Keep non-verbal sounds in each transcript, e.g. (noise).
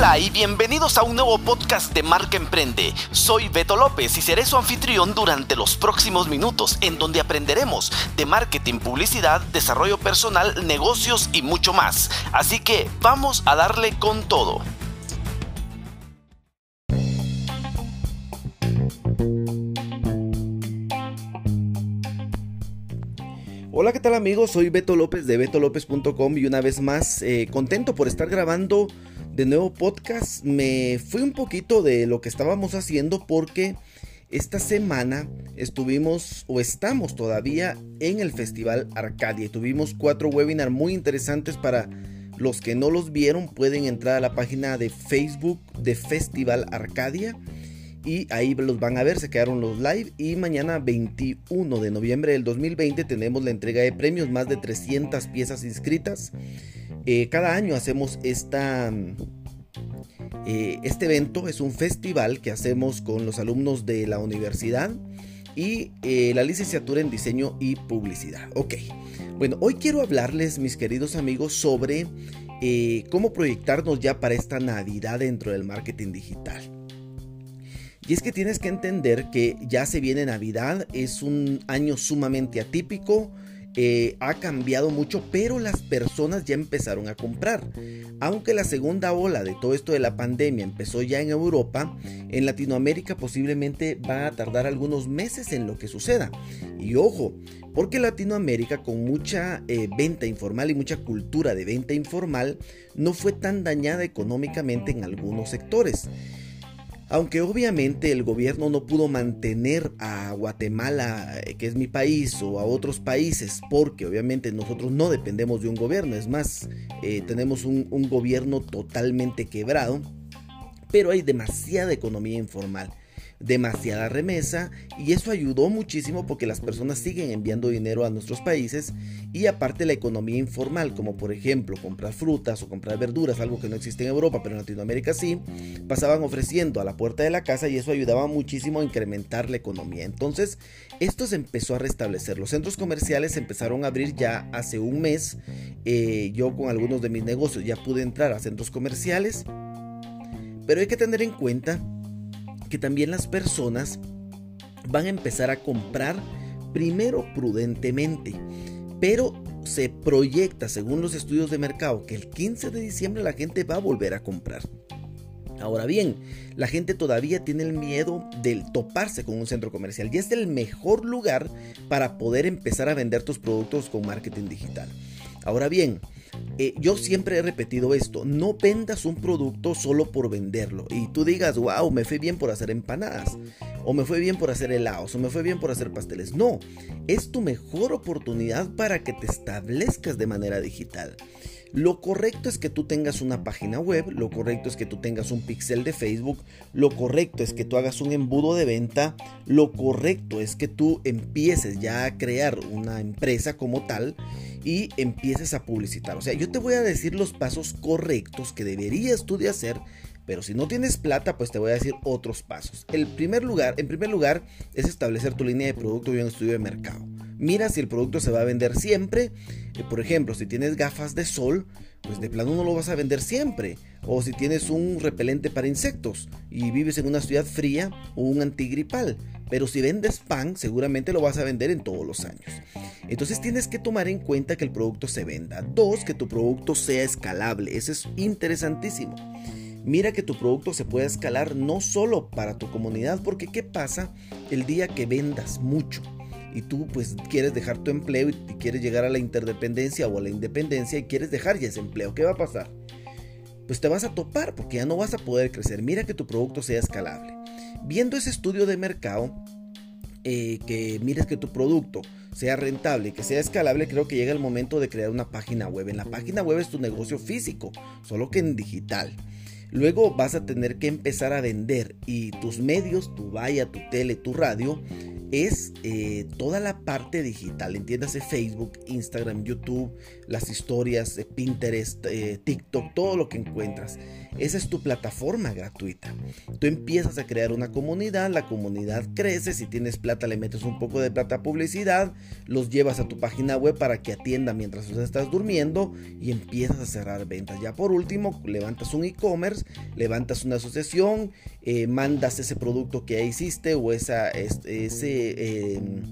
Hola y bienvenidos a un nuevo podcast de Marca Emprende. Soy Beto López y seré su anfitrión durante los próximos minutos en donde aprenderemos de marketing, publicidad, desarrollo personal, negocios y mucho más. Así que vamos a darle con todo. Hola, ¿qué tal amigos? Soy Beto López de betolopez.com y una vez más eh, contento por estar grabando de nuevo podcast. Me fui un poquito de lo que estábamos haciendo porque esta semana estuvimos o estamos todavía en el Festival Arcadia. Tuvimos cuatro webinars muy interesantes para los que no los vieron. Pueden entrar a la página de Facebook de Festival Arcadia y ahí los van a ver, se quedaron los live y mañana 21 de noviembre del 2020 tenemos la entrega de premios, más de 300 piezas inscritas. Eh, cada año hacemos esta, eh, este evento, es un festival que hacemos con los alumnos de la universidad y eh, la licenciatura en diseño y publicidad. Ok, bueno, hoy quiero hablarles mis queridos amigos sobre cómo proyectarnos ya para esta Navidad dentro del marketing digital. Y es que tienes que entender que ya se viene Navidad, es un año sumamente atípico, eh, ha cambiado mucho, pero las personas ya empezaron a comprar. Aunque la segunda ola de todo esto de la pandemia empezó ya en Europa, en Latinoamérica posiblemente va a tardar algunos meses en lo que suceda. Y ojo, porque Latinoamérica con mucha eh, venta informal y mucha cultura de venta informal no fue tan dañada económicamente en algunos sectores. Aunque obviamente el gobierno no pudo mantener a Guatemala, eh, que es mi país, o a otros países, porque obviamente nosotros no dependemos de un gobierno, es más, eh, tenemos un, un gobierno totalmente quebrado, pero hay demasiada economía informal demasiada remesa y eso ayudó muchísimo porque las personas siguen enviando dinero a nuestros países y aparte la economía informal como por ejemplo comprar frutas o comprar verduras, algo que no existe en Europa pero en Latinoamérica sí, pasaban ofreciendo a la puerta de la casa y eso ayudaba muchísimo a incrementar la economía. Entonces esto se empezó a restablecer, los centros comerciales empezaron a abrir ya hace un mes, eh, yo con algunos de mis negocios ya pude entrar a centros comerciales, pero hay que tener en cuenta que también las personas van a empezar a comprar primero prudentemente, pero se proyecta según los estudios de mercado que el 15 de diciembre la gente va a volver a comprar. Ahora bien, la gente todavía tiene el miedo de toparse con un centro comercial y es el mejor lugar para poder empezar a vender tus productos con marketing digital. Ahora bien, eh, yo siempre he repetido esto, no vendas un producto solo por venderlo y tú digas, wow, me fue bien por hacer empanadas, o me fue bien por hacer helados, o me fue bien por hacer pasteles. No, es tu mejor oportunidad para que te establezcas de manera digital. Lo correcto es que tú tengas una página web, lo correcto es que tú tengas un pixel de Facebook, lo correcto es que tú hagas un embudo de venta, lo correcto es que tú empieces ya a crear una empresa como tal y empieces a publicitar. O sea, yo te voy a decir los pasos correctos que deberías tú de hacer pero si no tienes plata, pues te voy a decir otros pasos. El primer lugar, en primer lugar, es establecer tu línea de producto y un estudio de mercado. Mira si el producto se va a vender siempre. Eh, por ejemplo, si tienes gafas de sol, pues de plano no lo vas a vender siempre. O si tienes un repelente para insectos y vives en una ciudad fría o un antigripal. Pero si vendes pan, seguramente lo vas a vender en todos los años. Entonces tienes que tomar en cuenta que el producto se venda. Dos, que tu producto sea escalable. Eso es interesantísimo. Mira que tu producto se puede escalar no solo para tu comunidad, porque ¿qué pasa el día que vendas mucho? Y tú pues quieres dejar tu empleo y quieres llegar a la interdependencia o a la independencia y quieres dejar ya ese empleo. ¿Qué va a pasar? Pues te vas a topar porque ya no vas a poder crecer. Mira que tu producto sea escalable. Viendo ese estudio de mercado, eh, que mires que tu producto sea rentable, que sea escalable, creo que llega el momento de crear una página web. En la página web es tu negocio físico, solo que en digital. Luego vas a tener que empezar a vender y tus medios, tu valla, tu tele, tu radio, es eh, toda la parte digital, entiéndase Facebook, Instagram, YouTube, las historias, de Pinterest, eh, TikTok, todo lo que encuentras. Esa es tu plataforma gratuita. Tú empiezas a crear una comunidad, la comunidad crece, si tienes plata le metes un poco de plata a publicidad, los llevas a tu página web para que atienda mientras estás durmiendo y empiezas a cerrar ventas. Ya por último, levantas un e-commerce levantas una asociación, eh, mandas ese producto que ya hiciste o esa, ese, em,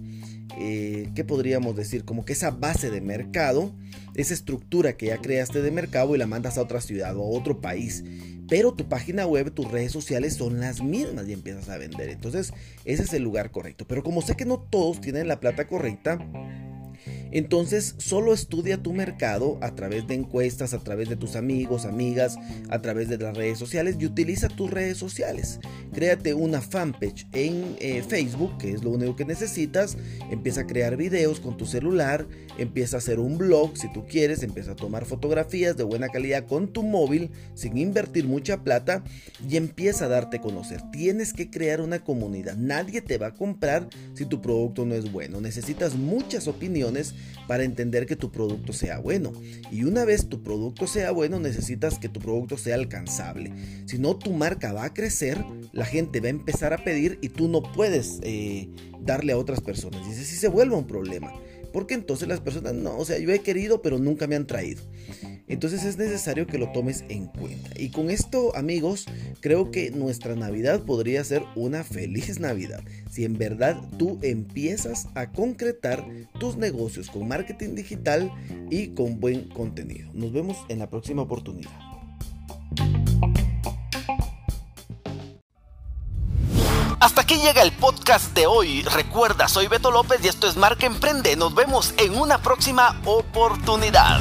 eh, ¿qué podríamos decir? Como que esa base de mercado, esa estructura que ya creaste de mercado y la mandas a otra ciudad o a otro país. Pero tu página web, tus redes sociales son las mismas y empiezas a vender. Entonces, ese es el lugar correcto. Pero como sé que no todos tienen la plata correcta, entonces, solo estudia tu mercado a través de encuestas, a través de tus amigos, amigas, a través de las redes sociales y utiliza tus redes sociales. Créate una fanpage en eh, Facebook, que es lo único que necesitas. Empieza a crear videos con tu celular, empieza a hacer un blog si tú quieres, empieza a tomar fotografías de buena calidad con tu móvil sin invertir mucha plata y empieza a darte a conocer. Tienes que crear una comunidad. Nadie te va a comprar si tu producto no es bueno. Necesitas muchas opiniones para entender que tu producto sea bueno. Y una vez tu producto sea bueno, necesitas que tu producto sea alcanzable. Si no, tu marca va a crecer, la gente va a empezar a pedir y tú no puedes eh, darle a otras personas. Y si se vuelve un problema. Porque entonces las personas, no, o sea, yo he querido, pero nunca me han traído. Entonces es necesario que lo tomes en cuenta. Y con esto, amigos, creo que nuestra Navidad podría ser una feliz (laughs) Navidad. Si en verdad tú empiezas a concretar tus negocios con marketing digital y con buen contenido. Nos vemos en la próxima oportunidad. Hasta aquí llega el podcast de hoy. Recuerda, soy Beto López y esto es Marca Emprende. Nos vemos en una próxima oportunidad.